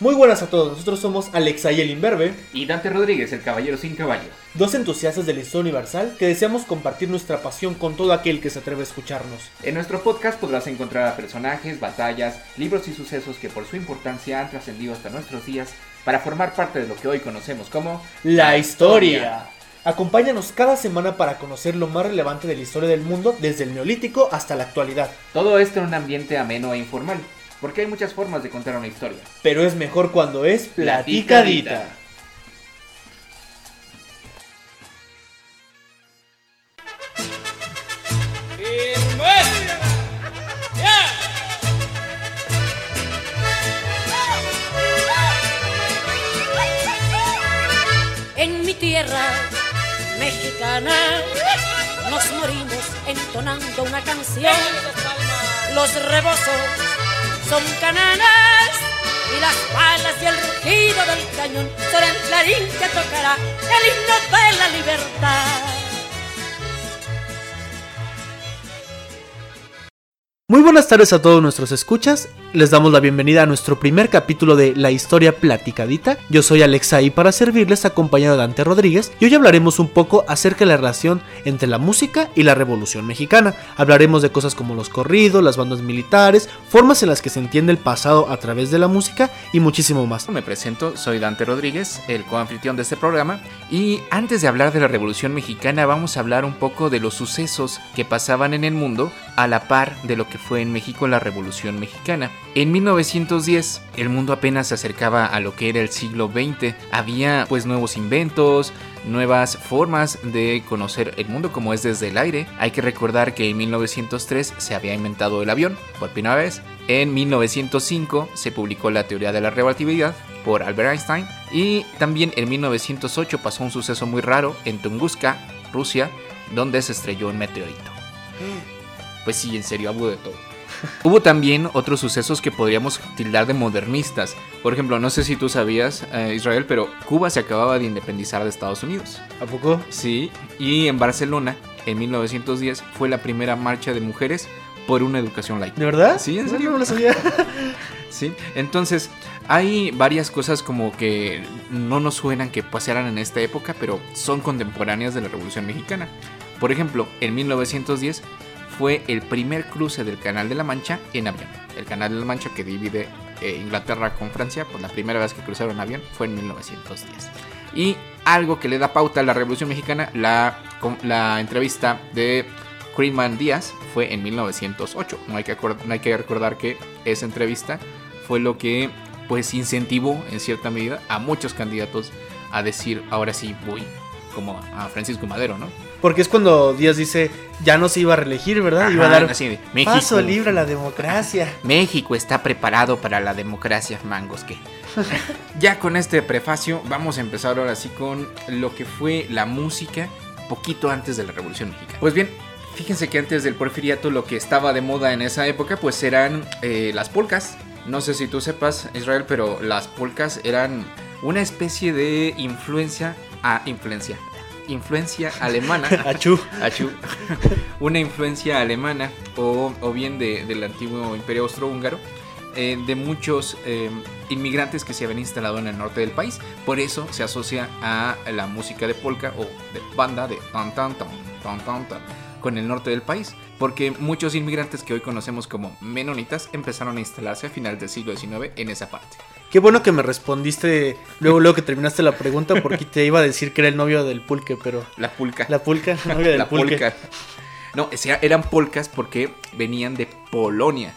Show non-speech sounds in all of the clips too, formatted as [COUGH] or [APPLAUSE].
Muy buenas a todos, nosotros somos Alexa y el Imberbe, Y Dante Rodríguez, el caballero sin caballo. dos entusiastas de la historia universal que deseamos compartir nuestra pasión con todo aquel que se atreve a escucharnos. En nuestro podcast podrás encontrar a personajes, batallas, libros y sucesos que por su importancia han trascendido hasta nuestros días para formar parte de lo que hoy conocemos como La historia. Acompáñanos cada semana para conocer lo más relevante de la historia del mundo desde el neolítico hasta la actualidad. Todo esto en un ambiente ameno e informal, porque hay muchas formas de contar una historia. Pero es mejor cuando es platicadita. En mi tierra mexicana nos morimos entonando una canción. Los rebozos son cananas y las balas y el rugido del cañón son el clarín que tocará el himno de la libertad. Muy buenas tardes a todos nuestros escuchas. Les damos la bienvenida a nuestro primer capítulo de La historia platicadita. Yo soy Alexa y para servirles acompañado de Dante Rodríguez y hoy hablaremos un poco acerca de la relación entre la música y la Revolución Mexicana. Hablaremos de cosas como los corridos, las bandas militares, formas en las que se entiende el pasado a través de la música y muchísimo más. Me presento, soy Dante Rodríguez, el coanfitrión de este programa, y antes de hablar de la Revolución Mexicana vamos a hablar un poco de los sucesos que pasaban en el mundo a la par de lo que fue en México la Revolución Mexicana. En 1910 el mundo apenas se acercaba a lo que era el siglo XX. Había pues nuevos inventos, nuevas formas de conocer el mundo como es desde el aire. Hay que recordar que en 1903 se había inventado el avión por primera vez. En 1905 se publicó la teoría de la relatividad por Albert Einstein y también en 1908 pasó un suceso muy raro en Tunguska, Rusia, donde se estrelló un meteorito. Pues sí, en serio, hubo de todo. [LAUGHS] Hubo también otros sucesos que podríamos tildar de modernistas. Por ejemplo, no sé si tú sabías, eh, Israel, pero Cuba se acababa de independizar de Estados Unidos. ¿A poco? Sí, y en Barcelona, en 1910, fue la primera marcha de mujeres por una educación laica. ¿De verdad? Sí, en No, serio. No lo sabía. [LAUGHS] Sí, entonces hay varias cosas como que no nos suenan que pasaran en esta época, pero son contemporáneas de la Revolución Mexicana. Por ejemplo, en 1910 fue el primer cruce del Canal de la Mancha en avión. El Canal de la Mancha que divide eh, Inglaterra con Francia, pues la primera vez que cruzaron en avión fue en 1910. Y algo que le da pauta a la Revolución Mexicana, la, entrevista de Freeman Díaz fue en 1908. No hay, que no hay que recordar que esa entrevista fue lo que pues incentivó en cierta medida a muchos candidatos a decir ahora sí voy como a Francisco Madero, ¿no? Porque es cuando Díaz dice, ya no se iba a reelegir, ¿verdad? iba a Ajá, dar México, paso libre a la democracia. México está preparado para la democracia, mangos que. [LAUGHS] ya con este prefacio vamos a empezar ahora sí con lo que fue la música poquito antes de la Revolución Mexicana. Pues bien, fíjense que antes del porfiriato lo que estaba de moda en esa época pues eran eh, las polcas. No sé si tú sepas, Israel, pero las polcas eran una especie de influencia a influencia. Influencia alemana. [LAUGHS] Achú. Achú. una influencia alemana o, o bien de- del antiguo imperio austrohúngaro eh, de muchos eh, inmigrantes que se habían instalado en el norte del país. Por eso se asocia a la música de polka o de banda de tan tan tan tan tan tan con el norte del país. Porque muchos inmigrantes que hoy conocemos como menonitas empezaron a instalarse a finales del siglo XIX en esa parte. Qué bueno que me respondiste luego, luego que terminaste la pregunta porque te iba a decir que era el novio del pulque, pero... La pulca. La pulca, novio del la pulque. No, eran polcas porque venían de Polonia.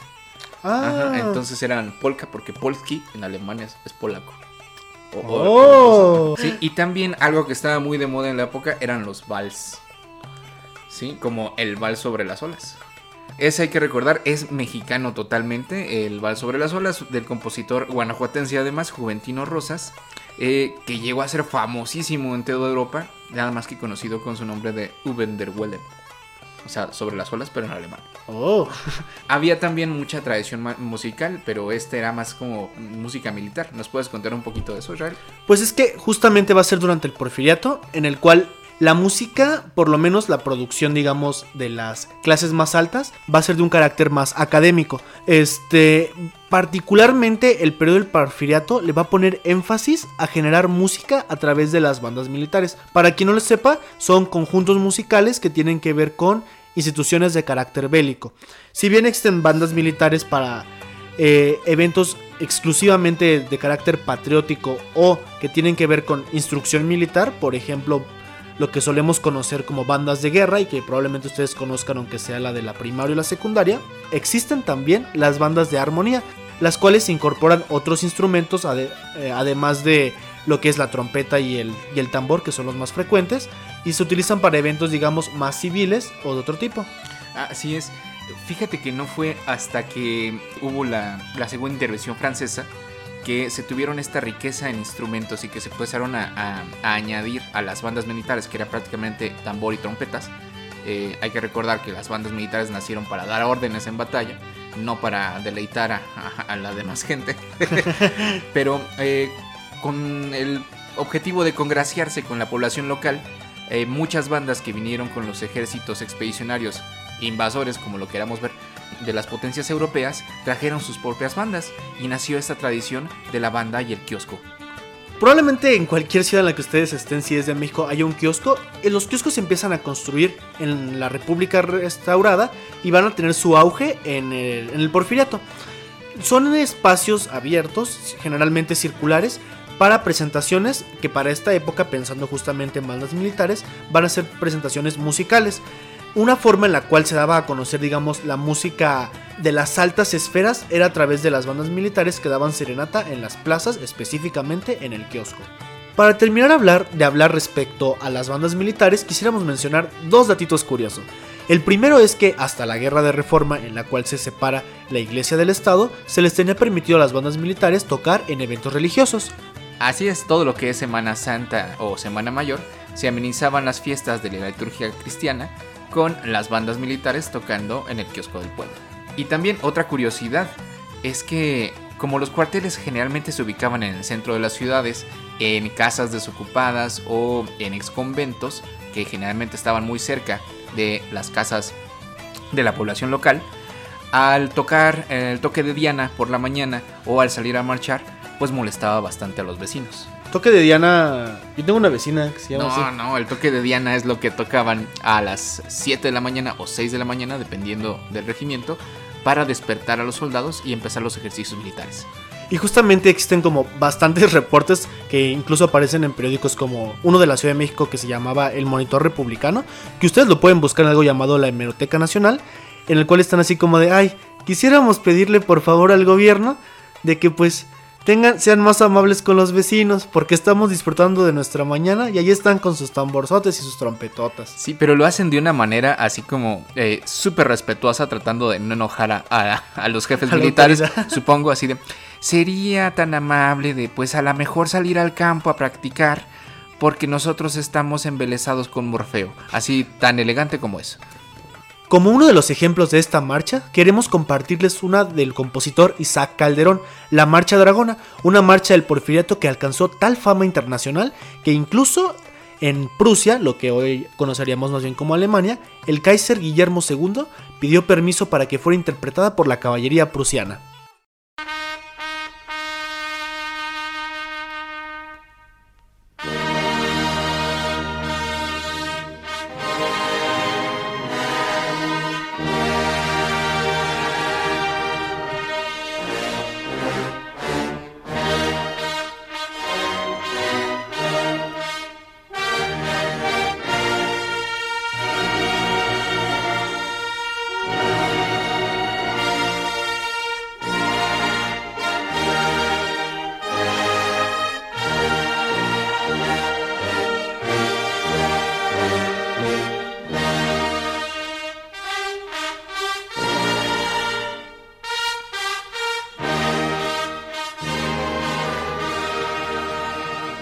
Ah, Ajá, entonces eran polka porque polski en alemán es, es polaco. O- o- Oh. Sí, y también algo que estaba muy de moda en la época eran los vals. Sí, como el vals sobre las olas. Ese hay que recordar, es mexicano totalmente, el vals sobre las olas del compositor guanajuatense además, Juventino Rosas, eh, que llegó a ser famosísimo en toda Europa, nada más que conocido con su nombre de Uben der Welle. O sea, sobre las olas, pero en alemán. Oh. [LAUGHS] Había también mucha tradición musical, pero este era más como música militar. ¿Nos puedes contar un poquito de eso, Israel? Pues es que justamente va a ser durante el porfiriato, en el cual La música, por lo menos la producción, digamos, de las clases más altas, va a ser de un carácter más académico. Este, particularmente el periodo del Porfiriato le va a poner énfasis a generar música a través de las bandas militares. Para quien no lo sepa, son conjuntos musicales que tienen que ver con instituciones de carácter bélico. Si bien existen bandas militares para eh, eventos exclusivamente de carácter patriótico o que tienen que ver con instrucción militar, por ejemplo, lo que solemos conocer como bandas de guerra y que probablemente ustedes conozcan aunque sea la de la primaria y la secundaria, existen también las bandas de armonía, las cuales incorporan otros instrumentos eh, además de lo que es la trompeta y el, tambor, que son los más frecuentes, y se utilizan para eventos, digamos, más civiles o de otro tipo. Así es. Fíjate que no fue hasta que hubo la segunda intervención francesa que se tuvieron esta riqueza en instrumentos y que se empezaron a, añadir a las bandas militares, que era prácticamente tambor y trompetas. Eh, hay que recordar que las bandas militares nacieron para dar órdenes en batalla, no para deleitar a, la demás gente. [LAUGHS] Pero eh, con el objetivo de congraciarse con la población local, eh, muchas bandas que vinieron con los ejércitos expedicionarios invasores, como lo queramos ver, de las potencias europeas, trajeron sus propias bandas y nació esta tradición de la banda y el kiosco. Probablemente en cualquier ciudad en la que ustedes estén, si es de México, haya un kiosco. Eh, los kioscos se empiezan a construir en la República restaurada y van a tener su auge en el, en el Porfiriato. Son espacios abiertos, generalmente circulares, para presentaciones que para esta época, pensando justamente en bandas militares, van a ser presentaciones musicales una forma en la cual se daba a conocer, digamos, la música de las altas esferas era a través de las bandas militares que daban serenata en las plazas, específicamente en el kiosco. Para terminar hablar de hablar respecto a las bandas militares, quisiéramos mencionar dos datitos curiosos. El primero es que hasta la guerra de reforma en la cual se separa la iglesia del Estado, se les tenía permitido a las bandas militares tocar en eventos religiosos. Así es, todo lo que es Semana Santa o Semana Mayor, se amenizaban las fiestas de la liturgia cristiana con las bandas militares tocando en el kiosco del pueblo. Y también otra curiosidad es que como los cuarteles generalmente se ubicaban en el centro de las ciudades, en casas desocupadas o en exconventos, que generalmente estaban muy cerca de las casas de la población local, al tocar el toque de Diana por la mañana o al salir a marchar, pues molestaba bastante a los vecinos. Toque de Diana. Yo tengo una vecina que se llama. No, no, el toque de Diana es lo que tocaban a las 7 de la mañana o 6 de la mañana, dependiendo del regimiento, para despertar a los soldados y empezar los ejercicios militares. Y justamente existen como bastantes [LAUGHS] reportes que incluso aparecen en periódicos como uno de la Ciudad de México que se llamaba El Monitor Republicano, que ustedes lo pueden buscar en algo llamado la Hemeroteca Nacional, en el cual están así como de, ay, quisiéramos pedirle por favor al gobierno de que pues Tengan, sean más amables con los vecinos, porque estamos disfrutando de nuestra mañana y ahí están con sus tamborzotes y sus trompetotas. Sí, pero lo hacen de una manera así como eh, súper respetuosa, tratando de no enojar a, los jefes [LAUGHS] militares, [LAUGHS] supongo, así de, sería tan amable de, pues a lo mejor salir al campo a practicar, porque nosotros estamos embelesados con Morfeo, así tan elegante como eso. Como uno de los ejemplos de esta marcha, queremos compartirles una del compositor Isaac Calderón, la Marcha Dragona, una marcha del porfiriato que alcanzó tal fama internacional que incluso en Prusia, lo que hoy conoceríamos más bien como Alemania, el Kaiser Guillermo II pidió permiso para que fuera interpretada por la caballería prusiana.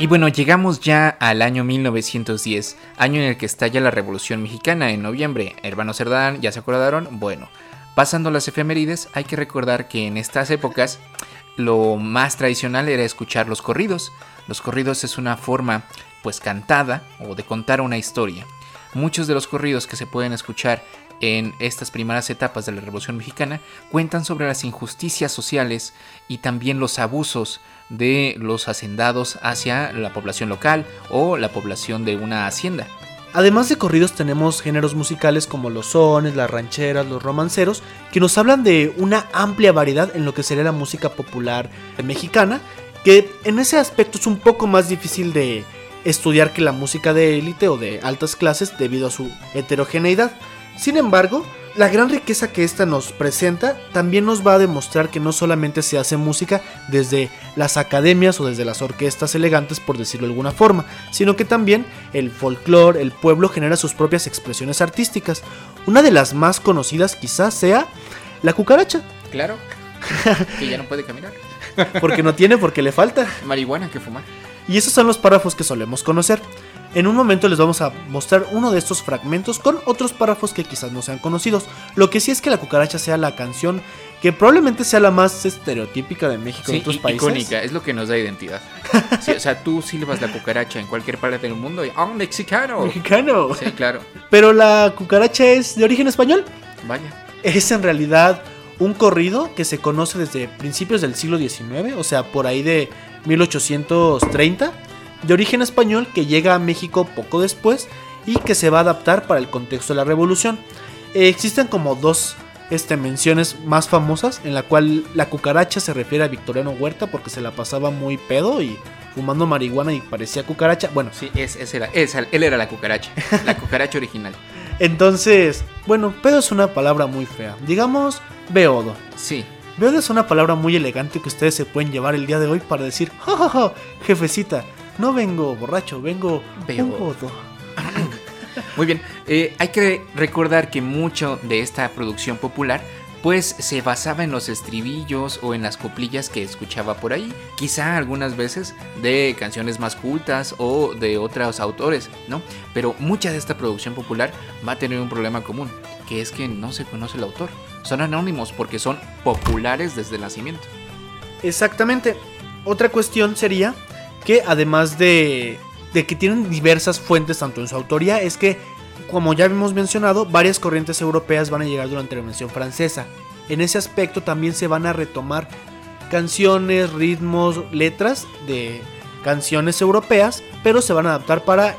Bueno, llegamos ya al año 1910, año en el que estalla la Revolución Mexicana en noviembre. Hermano Cerdán, ¿ya se acordaron? Bueno, pasando las efemérides, hay que recordar que en estas épocas lo más tradicional era escuchar los corridos. Los corridos es una forma pues cantada o de contar una historia. Muchos de los corridos que se pueden escuchar en estas primeras etapas de la Revolución Mexicana cuentan sobre las injusticias sociales y también los abusos de los hacendados hacia la población local o la población de una hacienda. Además de corridos tenemos géneros musicales como los sones, las rancheras, los romanceros, que nos hablan de una amplia variedad en lo que sería la música popular mexicana, que en ese aspecto es un poco más difícil de estudiar que la música de élite o de altas clases debido a su heterogeneidad. Sin embargo, la gran riqueza que esta nos presenta también nos va a demostrar que no solamente se hace música desde las academias o desde las orquestas elegantes, por decirlo de alguna forma, sino que también el folclore, el pueblo genera sus propias expresiones artísticas. Una de las más conocidas quizás sea la cucaracha. Claro, [LAUGHS] que ya no puede caminar. Porque no tiene, porque le falta. Marihuana que fumar. Y esos son los párrafos que solemos conocer. En un momento les vamos a mostrar uno de estos fragmentos con otros párrafos que quizás no sean conocidos. Lo que sí es que la cucaracha sea la canción que probablemente sea la más estereotípica de México y Sí, otros i- países. icónica, es lo que nos da identidad. [LAUGHS] Sí, o sea, tú silbas la cucaracha en cualquier parte del mundo y ¡ah, mexicano! Mexicano. Sí, claro. Pero la cucaracha es de origen español. Vaya. Es en realidad un corrido que se conoce desde principios del siglo XIX, o sea, por ahí de 1830, de origen español que llega a México poco después y que se va a adaptar para el contexto de la revolución. Eh, existen como dos este, menciones más famosas en la cual la cucaracha se refiere a Victoriano Huerta porque se la pasaba muy pedo y fumando marihuana y parecía cucaracha. Bueno, Sí, es, ese era, él era la cucaracha. La cucaracha original. [LAUGHS] entonces, bueno, pedo es una palabra muy fea. Digamos, beodo. Sí. Veo es una palabra muy elegante que ustedes se pueden llevar el día de hoy para decir, "Ja, ja, ja, jefecita, no vengo borracho, vengo beodo". [CLEARS THROAT] Muy bien, eh, hay que recordar que mucho de esta producción popular pues se basaba en los estribillos o en las coplillas que escuchaba por ahí, quizá algunas veces de canciones más cultas o de otros autores, ¿no? Pero mucha de esta producción popular va a tener un problema común, que es que no se conoce el autor. Son anónimos porque son populares desde el nacimiento. Exactamente. Otra cuestión sería que además de, de que tienen diversas fuentes tanto en su autoría, es que, como ya hemos mencionado, varias corrientes europeas van a llegar durante la Revolución Francesa. En ese aspecto también se van a retomar canciones, ritmos, letras de canciones europeas, pero se van a adaptar para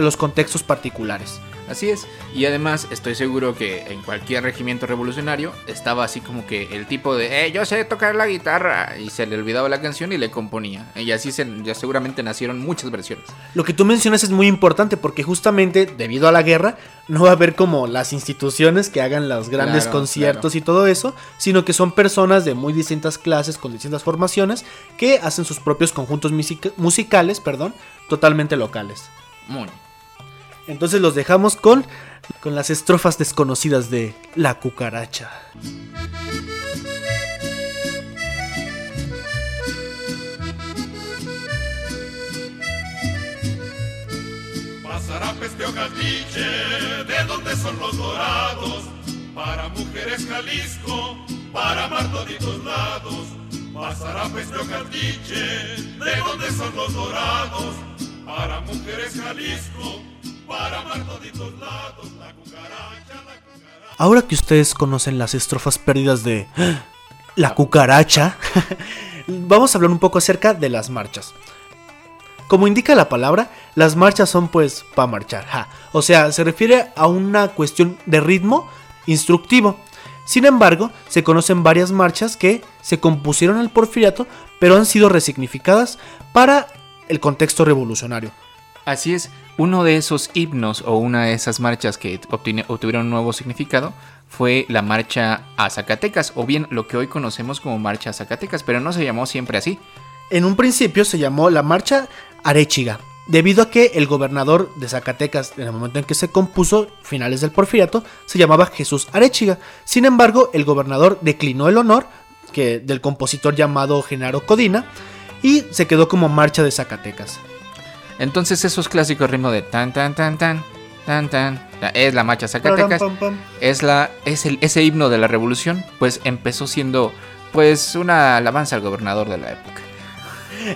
los contextos particulares. Así es, y además estoy seguro que en cualquier regimiento revolucionario estaba así como que el tipo de, eh, yo sé tocar la guitarra, y se le olvidaba la canción y le componía. Y así se, ya seguramente nacieron muchas versiones. Lo que tú mencionas es muy importante porque justamente debido a la guerra no va a haber como las instituciones que hagan los grandes Claro, conciertos y todo eso, sino que son personas de muy distintas clases con distintas formaciones que hacen sus propios conjuntos musica- musicales, perdón, totalmente locales. Muy. Entonces los dejamos con con las estrofas desconocidas de La cucaracha. Pasará peste o caldiche, de donde son los dorados, para mujeres Jalisco, para amar toditos lados. Pasará peste o caldiche, de donde son los dorados, para mujeres Jalisco, para lados. La cucaracha, la cucaracha. Ahora que ustedes conocen las estrofas perdidas de La cucaracha, [LAUGHS] vamos a hablar un poco acerca de las marchas. Como indica la palabra, las marchas son pues para marchar. ja. O sea, se refiere a una cuestión de ritmo instructivo. Sin embargo, se conocen varias marchas que se compusieron el porfiriato, pero han sido resignificadas para el contexto revolucionario. Así es, uno de esos himnos o una de esas marchas que obtuvieron nuevo significado fue la marcha a Zacatecas, o bien lo que hoy conocemos como marcha a Zacatecas, pero no se llamó siempre así. En un principio se llamó la Marcha Arechiga, debido a que el gobernador de Zacatecas, en el momento en que se compuso, finales del porfiriato, se llamaba Jesús Arechiga. Sin embargo, el gobernador declinó el honor del compositor llamado Genaro Codina y se quedó como Marcha de Zacatecas. Entonces esos clásicos ritmos de tan tan tan tan tan tan es la marcha Zacatecas, es la es el ese himno de la revolución, pues empezó siendo pues una alabanza al gobernador de la época.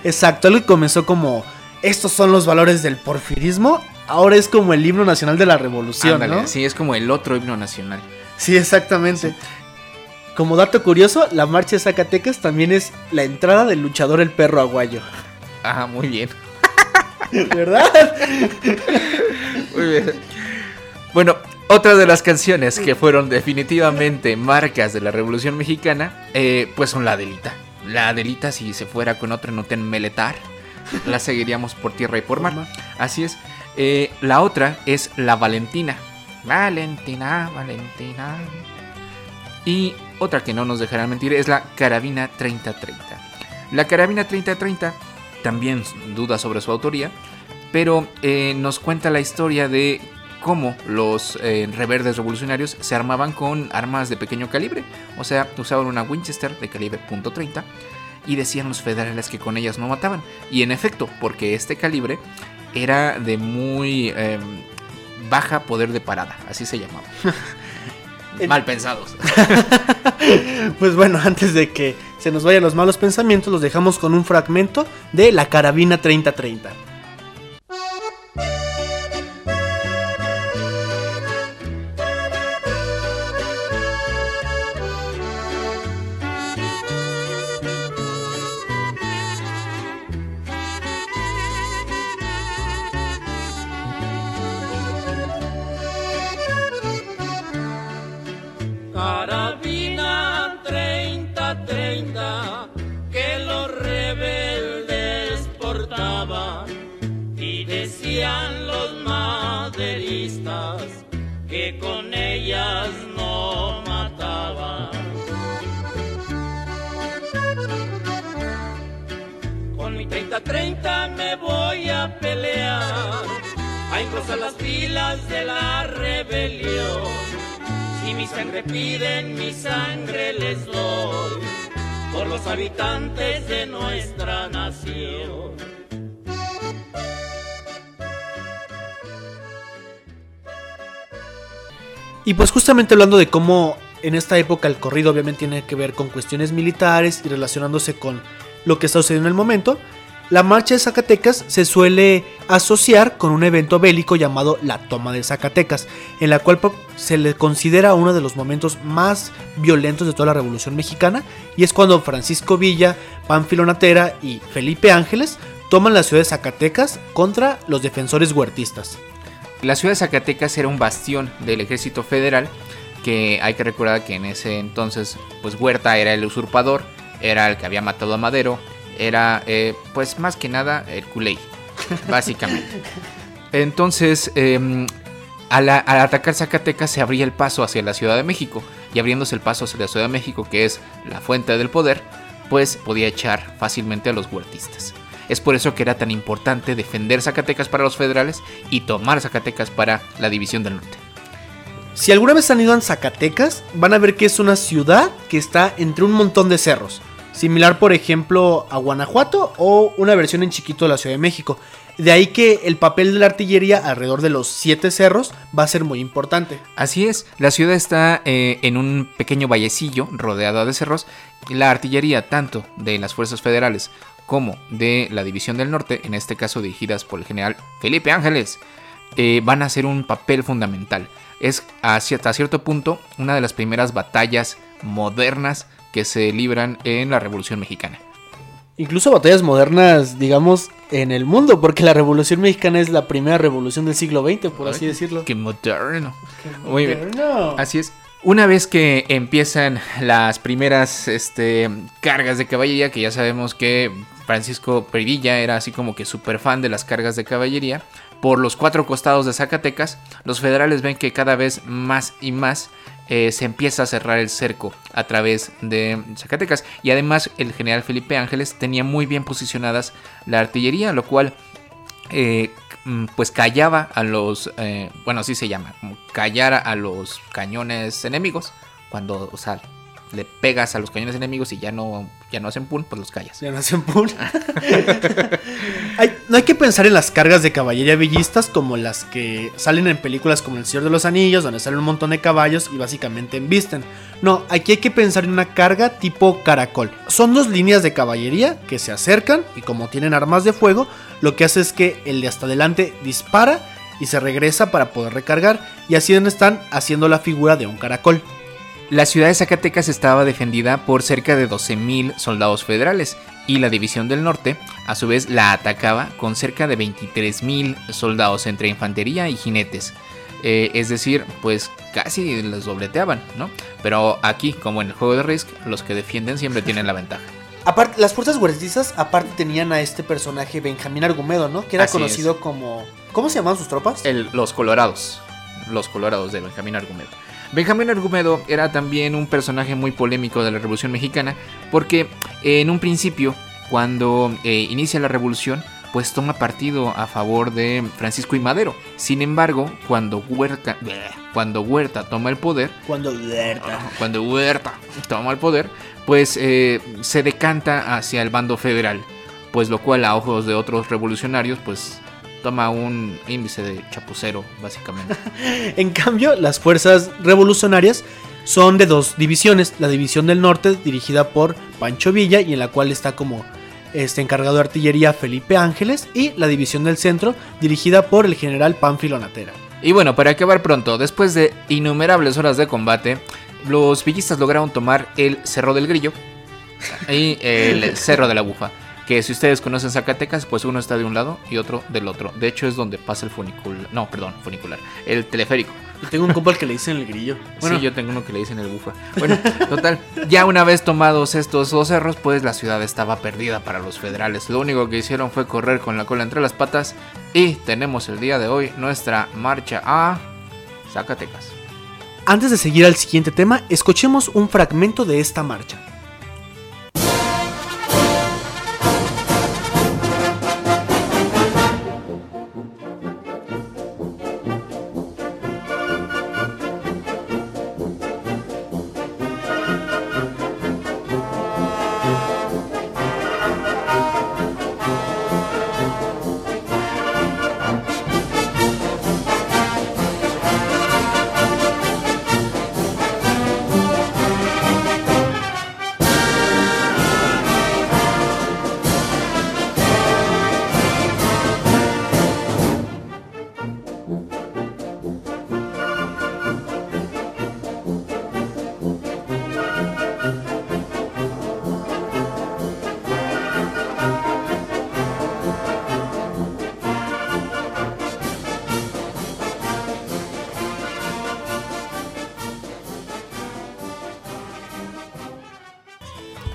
Exacto, algo que comenzó como estos son los valores del porfirismo, ahora es como el himno nacional de la revolución, Ándale, ¿no? Sí, es como el otro himno nacional. Sí, exactamente. Como dato curioso, la marcha de Zacatecas también es la entrada del luchador el perro aguayo. Ajá, muy bien. ¿Verdad? Muy bien. Bueno, otra de las canciones que fueron definitivamente marcas de la Revolución Mexicana, eh, pues son la Adelita. La Adelita, si se fuera con otra Noten Meletar, la seguiríamos por tierra y por mar. Así es. Eh, la otra es la Valentina. Valentina, Valentina. Y otra que no nos dejará mentir es la Carabina 3030. La Carabina 3030 también duda sobre su autoría, pero eh, nos cuenta la historia de cómo los eh, reverdes revolucionarios se armaban con armas de pequeño calibre, o sea, usaban una Winchester de calibre .30 y decían los federales que con ellas no mataban. Y en efecto, porque este calibre era de muy eh, baja poder de parada, así se llamaba. [LAUGHS] Mal pensados. [LAUGHS] Pues bueno, antes de que se nos vayan los malos pensamientos, los dejamos con un fragmento de la carabina 3030. 30 me voy a pelear, a cruzar las filas de la rebelión. Si mi sangre piden, mi sangre les doy, por los habitantes de nuestra nación. Y pues justamente hablando de cómo en esta época el corrido obviamente tiene que ver con cuestiones militares y relacionándose con lo que está sucediendo en el momento, la marcha de Zacatecas se suele asociar con un evento bélico llamado la toma de Zacatecas, en la cual se le considera uno de los momentos más violentos de toda la Revolución Mexicana, y es cuando Francisco Villa, Pánfilo Natera y Felipe Ángeles toman la ciudad de Zacatecas contra los defensores huertistas. La ciudad de Zacatecas era un bastión del ejército federal, que hay que recordar que en ese entonces, pues Huerta era el usurpador, era el que había matado a Madero, era, eh, pues más que nada, el culé, básicamente. Entonces, eh, al, al atacar Zacatecas se abría el paso hacia la Ciudad de México, y abriéndose el paso hacia la Ciudad de México, que es la fuente del poder, pues podía echar fácilmente a los huertistas. Es por eso que era tan importante defender Zacatecas para los federales y tomar Zacatecas para la División del Norte. Si alguna vez han ido a Zacatecas, van a ver que es una ciudad que está entre un montón de cerros. Similar, por ejemplo, a Guanajuato o una versión en chiquito de la Ciudad de México. De ahí que el papel de la artillería alrededor de los siete cerros va a ser muy importante. Así es, la ciudad está eh, en un pequeño vallecillo rodeada de cerros. La artillería, tanto de las fuerzas federales como de la División del Norte, en este caso dirigidas por el general Felipe Ángeles, eh, van a hacer un papel fundamental. Es hasta cierto punto una de las primeras batallas modernas que se libran en la Revolución Mexicana. Incluso batallas modernas, digamos, en el mundo, porque la Revolución Mexicana es la primera revolución del siglo XX, por así decirlo. ¡Qué moderno! Muy bien. Moderno. Así es. Una vez que empiezan las primeras este, cargas de caballería, que ya sabemos que Francisco Previlla era así como que súper fan de las cargas de caballería, por los cuatro costados de Zacatecas, los federales ven que cada vez más y más eh, se empieza a cerrar el cerco a través de Zacatecas. Y además el general Felipe Ángeles tenía muy bien posicionadas la artillería, lo cual eh, mm, pues callaba a los, eh, bueno, así se llama, como callar a los cañones enemigos. Cuando, o sea, le pegas a los cañones enemigos y ya no ya no hacen pun, pues los callas. Ya no hacen pun. [LAUGHS] Hay- no hay que pensar en las cargas de caballería villistas como las que salen en películas como El Señor de los Anillos, donde salen un montón de caballos y básicamente embisten. No, aquí hay que pensar en una carga tipo caracol. Son dos líneas de caballería que se acercan y como tienen armas de fuego, lo que hace es que el de hasta adelante dispara y se regresa para poder recargar y así están haciendo la figura de un caracol. La ciudad de Zacatecas estaba defendida por cerca de 12.000 soldados federales y la División del Norte, a su vez, la atacaba con cerca de 23.000 soldados entre infantería y jinetes. Eh, es decir, pues casi les dobleteaban, ¿no? Pero aquí, como en el juego de Risk, los que defienden siempre tienen la ventaja. Aparte, las fuerzas huertistas aparte tenían a este personaje Benjamín Argumedo, ¿no? Que era Así conocido como... ¿Cómo se llamaban sus tropas? El- los colorados. Los colorados de Benjamín Argumedo. Benjamín Argumedo era también un personaje muy polémico de la Revolución Mexicana porque eh, en un principio, cuando eh, inicia la revolución, pues toma partido a favor de Francisco y Madero. Sin embargo, cuando Huerta, cuando Huerta toma el poder, Cuando... Huerta. cuando Huerta toma el poder, pues eh, se decanta hacia el bando federal, pues lo cual a ojos de otros revolucionarios, pues toma un índice de chapucero, básicamente. [LAUGHS] En cambio, las fuerzas revolucionarias son de dos divisiones. La división del norte, dirigida por Pancho Villa, y en la cual está como este encargado de artillería Felipe Ángeles, y la división del centro, dirigida por el general Pánfilo Natera. Y bueno, para acabar pronto, después de innumerables horas de combate, los villistas lograron tomar el Cerro del Grillo y el Cerro de la Bufa. Que si ustedes conocen Zacatecas, pues uno está de un lado y otro del otro. De hecho, es donde pasa el funicular. No, perdón, funicular. El teleférico. Y tengo un compa al que le dicen el grillo. Bueno, sí, yo tengo uno que le dicen el bufa. Bueno, total, ya una vez tomados estos dos cerros, pues la ciudad estaba perdida para los federales. Lo único que hicieron fue correr con la cola entre las patas y tenemos el día de hoy nuestra marcha a Zacatecas. Antes de seguir al siguiente tema, escuchemos un fragmento de esta marcha.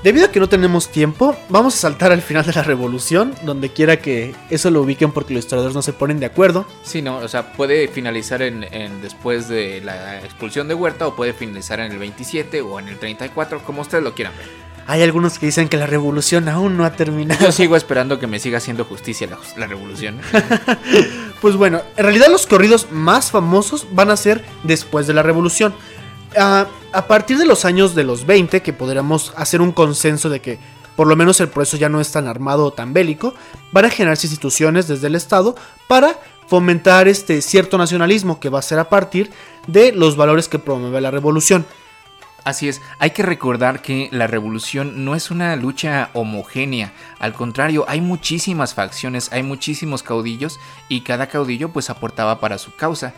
Debido a que no tenemos tiempo, vamos a saltar al final de la revolución, donde quiera que eso lo ubiquen porque los historiadores no se ponen de acuerdo. Sí, no, o sea, puede finalizar en, en después de la expulsión de Huerta o puede finalizar en el 27 o en el 34, como ustedes lo quieran ver. Hay algunos que dicen que la revolución aún no ha terminado. Yo sigo esperando que me siga haciendo justicia la, la revolución. [LAUGHS] Pues bueno, en realidad los corridos más famosos van a ser después de la revolución. A partir de los años de los 20, que podríamos hacer un consenso de que por lo menos el proceso ya no es tan armado o tan bélico, van a generarse instituciones desde el Estado para fomentar este cierto nacionalismo que va a ser a partir de los valores que promueve la revolución. Así es, hay que recordar que la revolución no es una lucha homogénea, al contrario, hay muchísimas facciones, hay muchísimos caudillos y cada caudillo pues aportaba para su causa.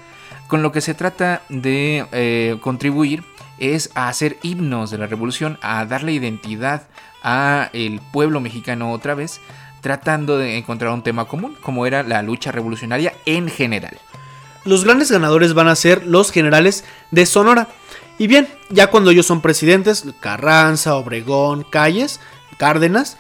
Con lo que se trata de eh, contribuir es a hacer himnos de la revolución, a darle identidad a el pueblo mexicano otra vez, tratando de encontrar un tema común, como era la lucha revolucionaria en general. Los grandes ganadores van a ser los generales de Sonora. Y bien, ya cuando ellos son presidentes, Carranza, Obregón, Calles, Cárdenas,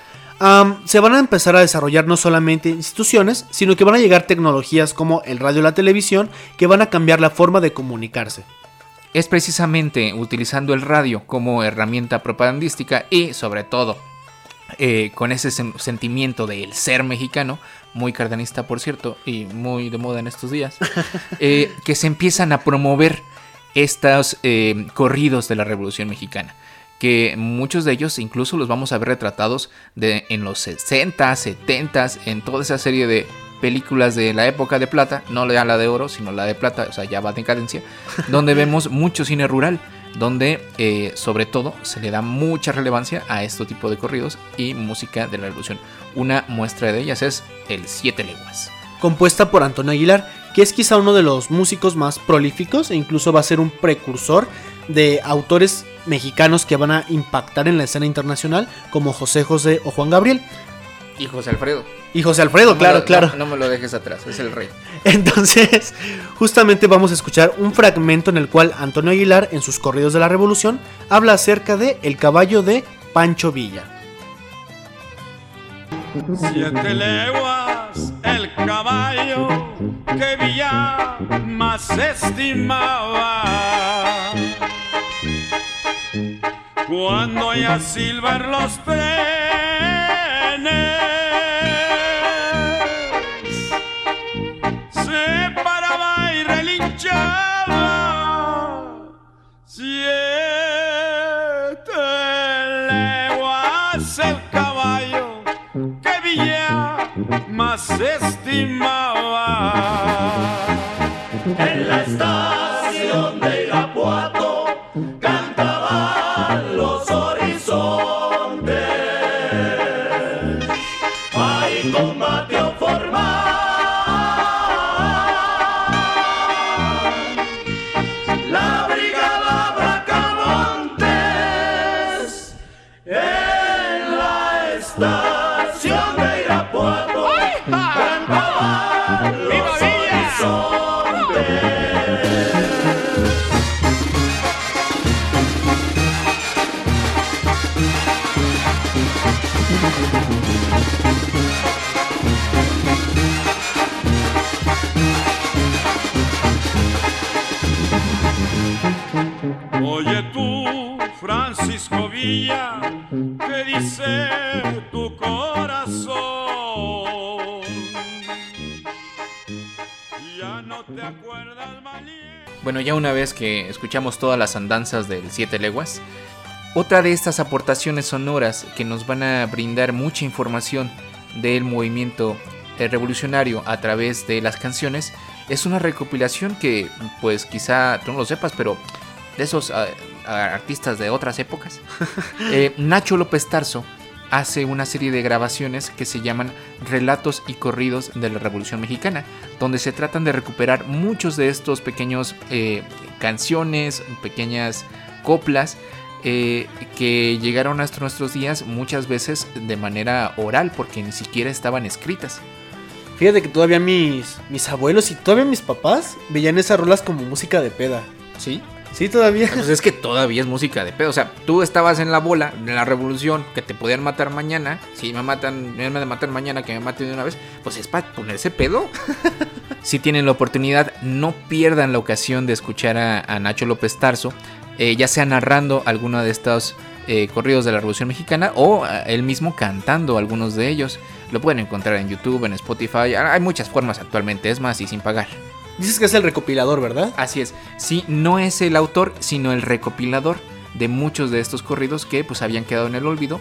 se van a empezar a desarrollar no solamente instituciones, sino que van a llegar tecnologías como el radio y la televisión que van a cambiar la forma de comunicarse. Es precisamente utilizando el radio como herramienta propagandística y sobre todo eh, con ese sen- sentimiento del ser mexicano, muy cardenista por cierto y muy de moda en estos días, [LAUGHS] eh, que se empiezan a promover estos eh, corridos de la Revolución Mexicana. Que muchos de ellos incluso los vamos a ver retratados de, en los 60, 70, en toda esa serie de películas de la época de plata, no ya la de oro, sino la de plata, o sea, ya va de cadencia, [LAUGHS] donde vemos mucho cine rural, donde eh, sobre todo se le da mucha relevancia a este tipo de corridos y música de la revolución. Una muestra de ellas es el Siete Leguas. Compuesta por Antonio Aguilar, que es quizá uno de los músicos más prolíficos e incluso va a ser un precursor de autores mexicanos que van a impactar en la escena internacional como José José o Juan Gabriel. Y José Alfredo. Y José Alfredo, No me claro, lo- claro. No, no me lo dejes atrás, es el rey. [LAUGHS] Entonces, justamente vamos a escuchar un fragmento en el cual Antonio Aguilar, en sus corridos de la Revolución, habla acerca de el caballo de Pancho Villa. Siete leguas el caballo que Villa más estimaba. Cuando ya silbar los trenes, se paraba y relinchaba. Siete leguas el caballo que Villa más estimaba. En la estación de ¿qué dice tu corazón? Ya no te acuerdas. Bueno, ya una vez que escuchamos todas las andanzas del Siete Leguas, otra de estas aportaciones sonoras que nos van a brindar mucha información del movimiento eh, revolucionario a través de las canciones es una recopilación que, pues quizá tú no lo sepas, pero de esos ah, ah, artistas de otras épocas, [LAUGHS] eh, Nacho López Tarso hace una serie de grabaciones que se llaman Relatos y Corridos de la Revolución Mexicana, donde se tratan de recuperar muchos de estos pequeños eh, canciones, pequeñas coplas eh, que llegaron hasta nuestros días muchas veces de manera oral porque ni siquiera estaban escritas. Fíjate que todavía mis, mis abuelos y todavía mis papás veían esas rolas como música de peda. ¿Sí? Sí, todavía. Pues es que todavía es música de pedo. O sea, tú estabas en la bola, en la revolución, que te podían matar mañana. Si me matan, me matan mañana, que me maten de una vez. Pues es para ponerse pedo. [LAUGHS] si tienen la oportunidad, no pierdan la ocasión de escuchar a, a Nacho López Tarso. eh, ya sea narrando alguno de estos eh, corridos de la Revolución Mexicana o eh, él mismo cantando algunos de ellos. Lo pueden encontrar en YouTube, en Spotify. Hay muchas formas actualmente, es más, y sin pagar. Dices que es el recopilador, ¿verdad? Así es. Sí, no es el autor, sino el recopilador de muchos de estos corridos que pues habían quedado en el olvido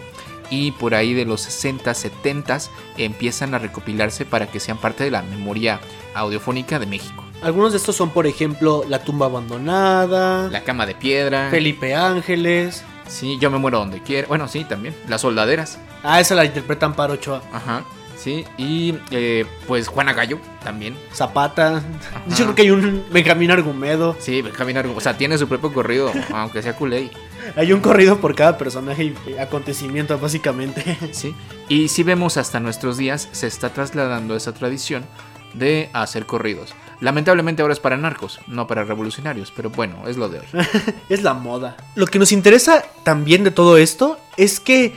y por ahí de los 60, 70 empiezan a recopilarse para que sean parte de la memoria audiofónica de México. Algunos de estos son, por ejemplo, La tumba abandonada, La cama de piedra. Felipe Ángeles. Sí, yo me muero donde quiera. Bueno, sí, también. Las soldaderas. Ah, esa la interpretan Paro Ochoa. Ajá. Sí, y eh, pues Juana Gallo también. Zapata. Yo creo que hay un Benjamín Argumedo. Sí, Benjamín Argo- O sea, tiene su propio corrido, aunque sea culé. Hay un corrido por cada personaje y acontecimiento, básicamente. ¿sí? Y si vemos hasta nuestros días, se está trasladando esa tradición de hacer corridos. Lamentablemente ahora es para narcos, no para revolucionarios, pero bueno, es lo de hoy. [LAUGHS] es la moda. Lo que nos interesa también de todo esto es que,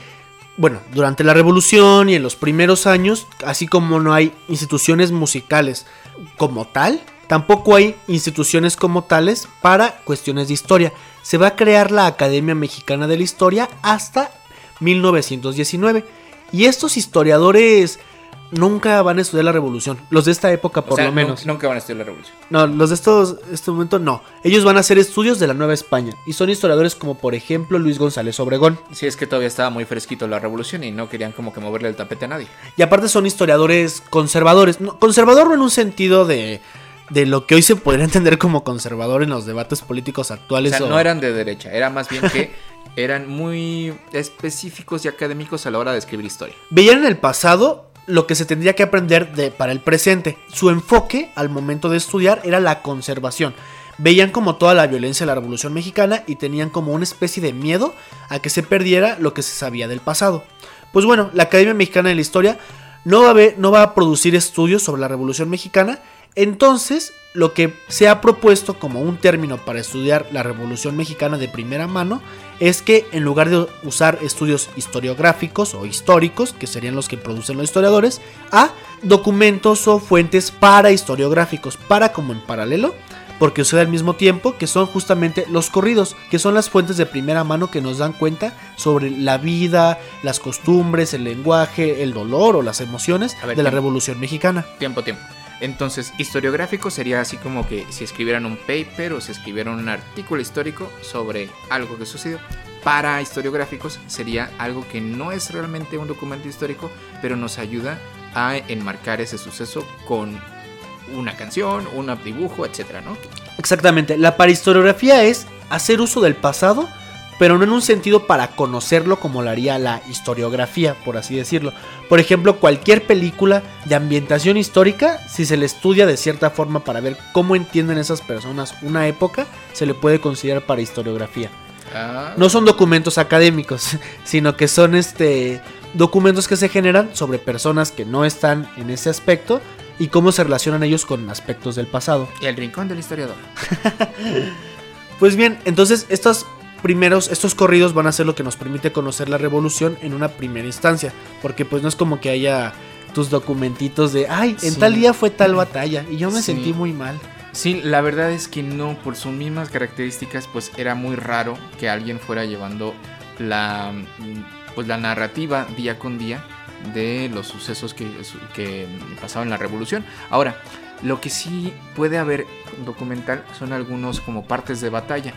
bueno, durante la revolución y en los primeros años, así como no hay instituciones musicales como tal, tampoco hay instituciones como tales para cuestiones de historia. Se va a crear la Academia Mexicana de la Historia hasta 1919. Y estos historiadores nunca van a estudiar la revolución. Los de esta época, O por sea, lo menos. nun- Nunca van a estudiar la revolución. No, los de estos, este momento no. Ellos van a hacer estudios de la Nueva España. Y son historiadores como, por ejemplo, Luis González Obregón. Sí, es que todavía estaba muy fresquito la revolución y no querían como que moverle el tapete a nadie. Y aparte son historiadores conservadores. No, conservador no en un sentido de, de lo que hoy se podría entender como conservador en los debates políticos O actuales. sea, o- no eran de derecha, era más bien que eran muy específicos y académicos a la hora de escribir historia. Veían en el pasado lo que se tendría que aprender de, para el presente. Su enfoque al momento de estudiar era la conservación. Veían como toda la violencia de la Revolución Mexicana y tenían como una especie de miedo a que se perdiera lo que se sabía del pasado. Pues bueno, la Academia Mexicana de la Historia no va a, ver- no va a producir estudios sobre la Revolución Mexicana. Entonces, lo que se ha propuesto como un término para estudiar la Revolución Mexicana de primera mano es que en lugar de usar estudios historiográficos o históricos, que serían los que producen los historiadores, a documentos o fuentes para historiográficos, para como en paralelo, porque sucede al mismo tiempo que son justamente los corridos, que son las fuentes de primera mano que nos dan cuenta sobre la vida, las costumbres, el lenguaje, el dolor o las emociones ver, de la. Revolución Mexicana. Tiempo, tiempo. Entonces, historiográfico sería así como que si escribieran un paper o si escribieran un artículo histórico sobre algo que sucedió. Para historiográficos sería algo que no es realmente un documento histórico, pero nos ayuda a enmarcar ese suceso con una canción, un dibujo, etcétera, ¿no? Exactamente, la parahistoriografía es hacer uso del pasado, pero no en un sentido para conocerlo como lo haría la historiografía, por así decirlo. Por ejemplo, cualquier película de ambientación histórica, si se le estudia de cierta forma para ver cómo entienden esas personas una época, se le puede considerar para historiografía. Ah, No son documentos académicos, [LAUGHS] sino que son este documentos que se generan sobre personas que no están en ese aspecto y cómo se relacionan ellos con aspectos del pasado. y el rincón del historiador. [LAUGHS] Pues bien, entonces estos primeros, estos corridos van a ser lo que nos permite conocer la revolución en una primera instancia, porque pues no es como que haya tus documentitos de, ay, en Sí. tal día fue tal batalla y yo me Sí. sentí muy mal. Sí, la verdad es que no, por sus mismas características, pues era muy raro que alguien fuera llevando la, pues, la narrativa día con día de los sucesos que, que pasaban en la revolución. Ahora, lo que sí puede haber documental son algunos como partes de batalla.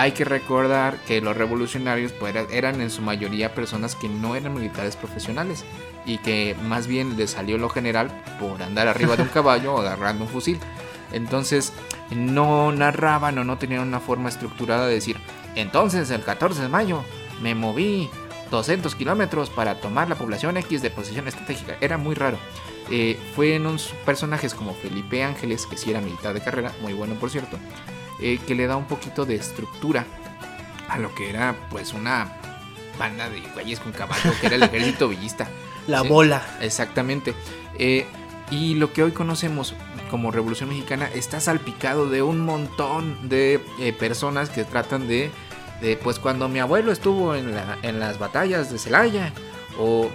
Hay que recordar que los revolucionarios pues, era- eran en su mayoría personas que no eran militares profesionales y que más bien les salió lo general por andar arriba de un [LAUGHS] caballo o agarrando un fusil. Entonces no narraban o no tenían una forma estructurada de decir, entonces el 14 de mayo me moví 200 kilómetros para tomar la población X de posición estratégica. Era muy raro. Eh, fue en unos personajes como Felipe Ángeles, que sí era militar de carrera, muy bueno por cierto, eh, que le da un poquito de estructura a lo que era pues una banda de güeyes con caballo, que era el [LAUGHS] ejército villista. La Sí. bola. Exactamente. Eh, y lo que hoy conocemos como Revolución Mexicana está salpicado de un montón de eh, personas que tratan de, de, pues cuando mi abuelo estuvo en, la- en las batallas de Celaya, o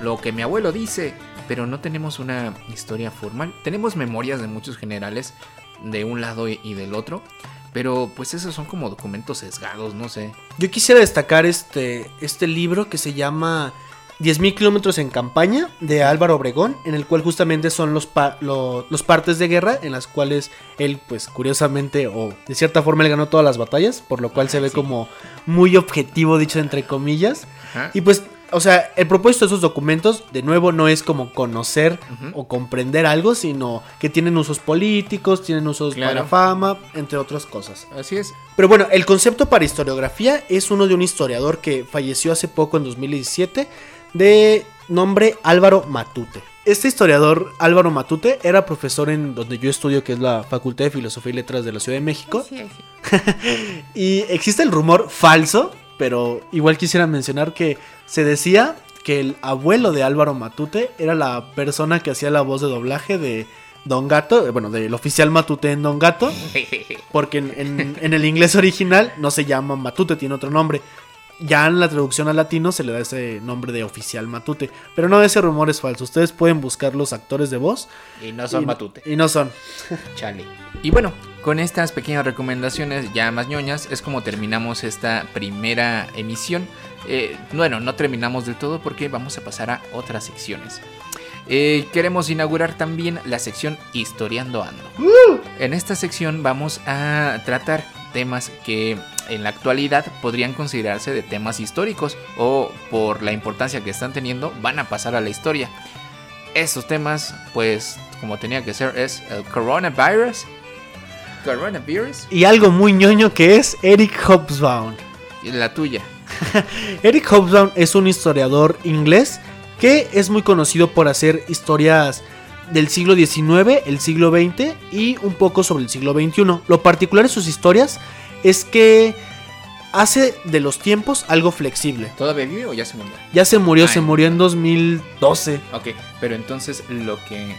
lo que mi abuelo dice, pero no tenemos una historia formal. Tenemos memorias de muchos generales de un lado y, del otro, pero pues esos son como documentos sesgados, no sé. Yo quisiera destacar este, este libro que se llama 10.000 kilómetros en campaña de Álvaro Obregón, en el cual justamente son los, pa- lo- los partes de guerra en las cuales él, pues curiosamente o de cierta forma él ganó todas las batallas, por lo cual se ve sí. como muy objetivo dicho entre comillas. Ajá. Y pues, o sea, el propósito de esos documentos, de nuevo, no es como conocer o comprender algo, sino que tienen usos políticos, tienen usos Claro. para fama, entre otras cosas. Así es. Pero bueno, el concepto para historiografía es uno de un historiador que falleció hace poco en 2017 de nombre Álvaro Matute. Este historiador Álvaro Matute era profesor en donde yo estudio, que es la Facultad de Filosofía y Letras de la Ciudad de México. [LAUGHS] y existe el rumor falso, pero igual quisiera mencionar que se decía que el abuelo de Álvaro Matute era la persona que hacía la voz de doblaje de Don Gato, eh, bueno, del oficial Matute en Don Gato. [LAUGHS] Porque en, en- en el inglés original no se llama Matute, tiene otro nombre. Ya en la traducción al latino se le da ese nombre de oficial Matute. Pero no, ese rumor es falso. Ustedes pueden buscar los actores de voz. Y no son y, matute. Y no son. [LAUGHS] Chale. Y bueno, con estas pequeñas recomendaciones ya más ñoñas es como terminamos esta primera emisión. Eh, bueno, no terminamos del todo porque vamos a pasar a otras secciones. Eh, queremos inaugurar también la sección Historiando Ando. En esta sección vamos a tratar temas que en la actualidad podrían considerarse de temas históricos o por la importancia que están teniendo van a pasar a la historia. Estos temas, pues como tenía que ser, es el coronavirus. Coronavirus. Y algo muy ñoño que es Eric Hobsbawm. Y la tuya. [LAUGHS] Eric Hobsbawm es un historiador inglés que es muy conocido por hacer historias del siglo XIX, el siglo XX y un poco sobre el siglo XXI. Lo particular de sus historias es que hace de los tiempos algo flexible. ¿Todavía vive o ya se murió? Ya se murió, Ay. se murió en 2012. Ok, pero entonces lo que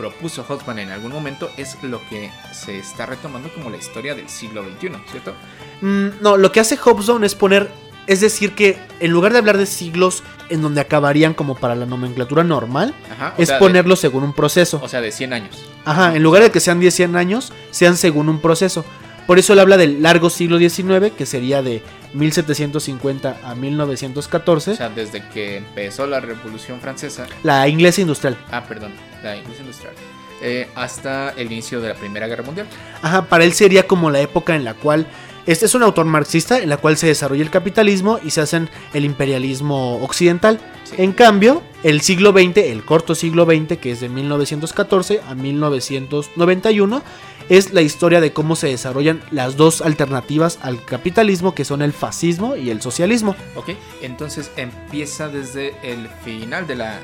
propuso Hotman en algún momento es lo que se está retomando como la historia del siglo XXI, ¿cierto? Mm, no, lo que hace Hobson es poner, es decir, que en lugar de hablar de siglos en donde acabarían como para la nomenclatura normal, Ajá. es de- ponerlo según un proceso. o sea, de 100 años. Ajá, en lugar de que sean 10, 100 años, sean según un proceso. Por eso él habla del largo siglo XIX, que sería de 1750 a 1914, O sea, desde que empezó la Revolución Francesa, la inglesa industrial. ah, perdón, la Industria Industrial, eh, hasta el inicio de la Primera Guerra Mundial. Ajá, para él sería como la época en la cual este es un autor marxista en la cual se desarrolla el capitalismo y se hacen el imperialismo occidental. Sí. En cambio, el siglo XX, el corto siglo XX, que es de 1914 a 1991, es la historia de cómo se desarrollan las dos alternativas al capitalismo, que son el fascismo y el socialismo. Ok, entonces empieza desde el final de la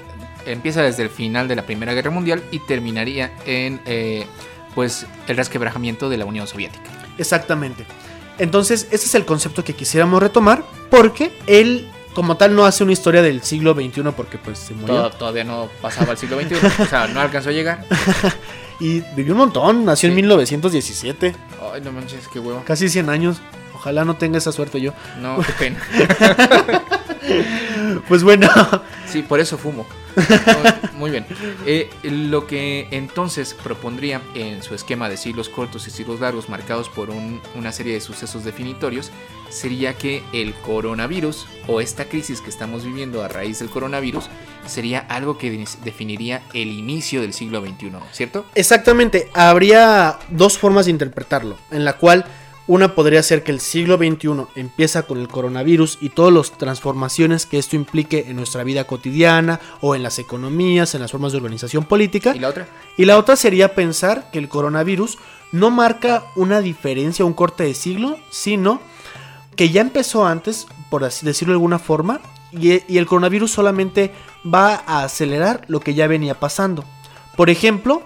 empieza desde el final de la Primera Guerra Mundial y terminaría en eh, pues el resquebrajamiento de la Unión Soviética. Exactamente. Entonces, ese es el concepto que quisiéramos retomar, porque él, como tal, no hace una historia del siglo XXI, porque pues se murió. Todo- todavía no pasaba al siglo XXI, o sea, no alcanzó a llegar. [LAUGHS] Y vivió un montón, nació en Sí. 1917, Ay, no manches, qué huevo. casi 100 años. Ojalá no tenga esa suerte yo. No, qué pena. [LAUGHS] Pues bueno, Sí, por eso fumo. [LAUGHS] Muy- bien. Eh, lo que entonces propondría en su esquema de siglos cortos y siglos largos marcados por un- una serie de sucesos definitorios sería que el coronavirus o esta crisis que estamos viviendo a raíz del coronavirus sería algo que de- definiría el inicio del siglo XXI, ¿cierto? exactamente, habría dos formas de interpretarlo, en la cual una podría ser que el siglo XXI empieza con el coronavirus y todas las transformaciones que esto implique en nuestra vida cotidiana o en las economías, en las formas de organización política. ¿Y la otra? Y la otra sería pensar que el coronavirus no marca una diferencia, un corte de siglo, sino que ya empezó antes, por así decirlo de alguna forma, y, y el coronavirus solamente va a acelerar lo que ya venía pasando. Por ejemplo,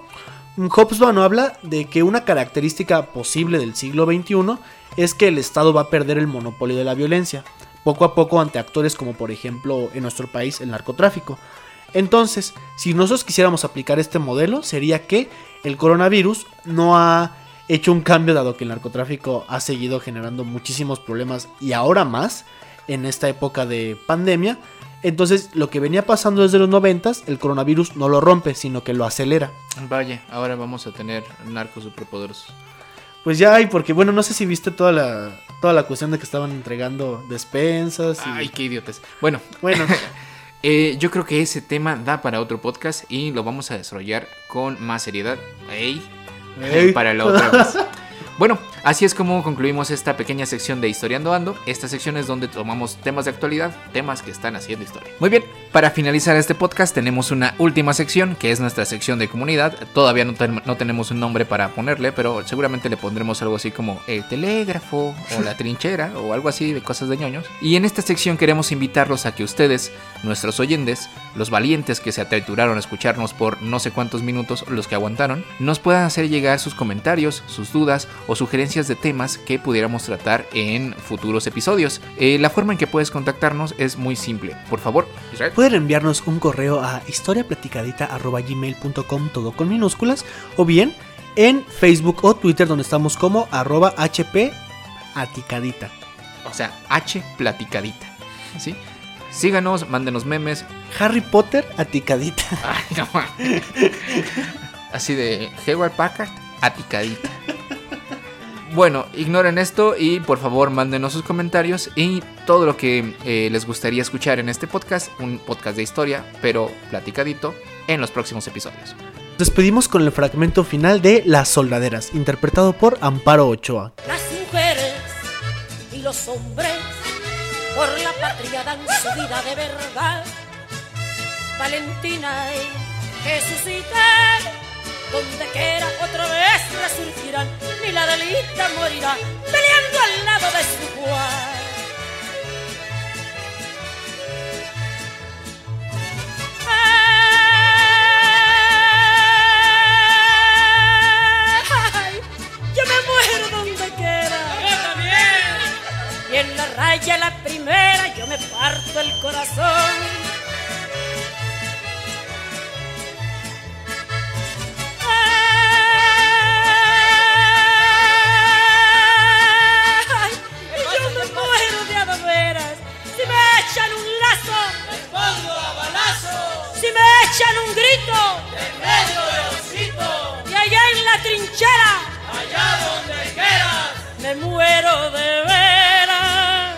Hobsbawm habla de que una característica posible del siglo XXI es que el Estado va a perder el monopolio de la violencia, poco a poco ante actores como por ejemplo en nuestro país el narcotráfico. Entonces, si nosotros quisiéramos aplicar este modelo, sería que el coronavirus no ha hecho un cambio dado que el narcotráfico ha seguido generando muchísimos problemas y ahora más en esta época de pandemia. Entonces, lo que venía pasando desde los 90, el coronavirus no lo rompe, sino que lo acelera. Vaya, ahora vamos a tener narcos superpoderosos. Pues ya hay, porque bueno, no sé si viste toda la, toda la cuestión de que estaban entregando despensas. Y... Ay, qué idiotas. Bueno, Bueno, [LAUGHS] Eh, yo creo que ese tema da para otro podcast y lo vamos a desarrollar con más seriedad. Ey, Ey. para la otra vez. [LAUGHS] Bueno, así es como concluimos esta pequeña sección de Historiando Ando. Esta sección es donde tomamos temas de actualidad, temas que están haciendo historia. Muy bien, para finalizar este podcast tenemos una última sección que es nuestra sección de comunidad. Todavía no, ten- no tenemos un nombre para ponerle, pero seguramente le pondremos algo así como el telégrafo o la [LAUGHS] trinchera o algo así de cosas de ñoños. Y en esta sección queremos invitarlos a que ustedes, nuestros oyentes, los valientes que se atrituraron a escucharnos por no sé cuántos minutos, los que aguantaron, nos puedan hacer llegar sus comentarios, sus dudas o sugerencias de temas que pudiéramos tratar en futuros episodios. Eh, la forma en que puedes contactarnos es muy simple. Por favor, Israel. pueden enviarnos un correo a historiaplaticadita.gmail.com todo con minúsculas o bien en Facebook o Twitter donde estamos como arroba hp aticadita. O sea, H platicadita. ¿Sí? Síganos, mándenos memes. Harry Potter aticadita. Ay, no mames. Así de Heward Packard, aticadita. Bueno, ignoren esto y por favor mándenos sus comentarios y todo lo que eh, les gustaría escuchar en este podcast, un podcast de historia, pero platicadito, en los próximos episodios. Despedimos con el fragmento final de Las Soldaderas, interpretado por Amparo Ochoa. Las mujeres y los hombres por la patria dan su vida de verdad. Valentina y Jesucita, donde quiera delita morirá peleando al lado de su Juan. Ay, yo me muero donde quiera. Y en la raya la primera yo me parto el corazón. grito. En medio de osito. Y allá en la trinchera. Allá donde quieras. Me muero de veras.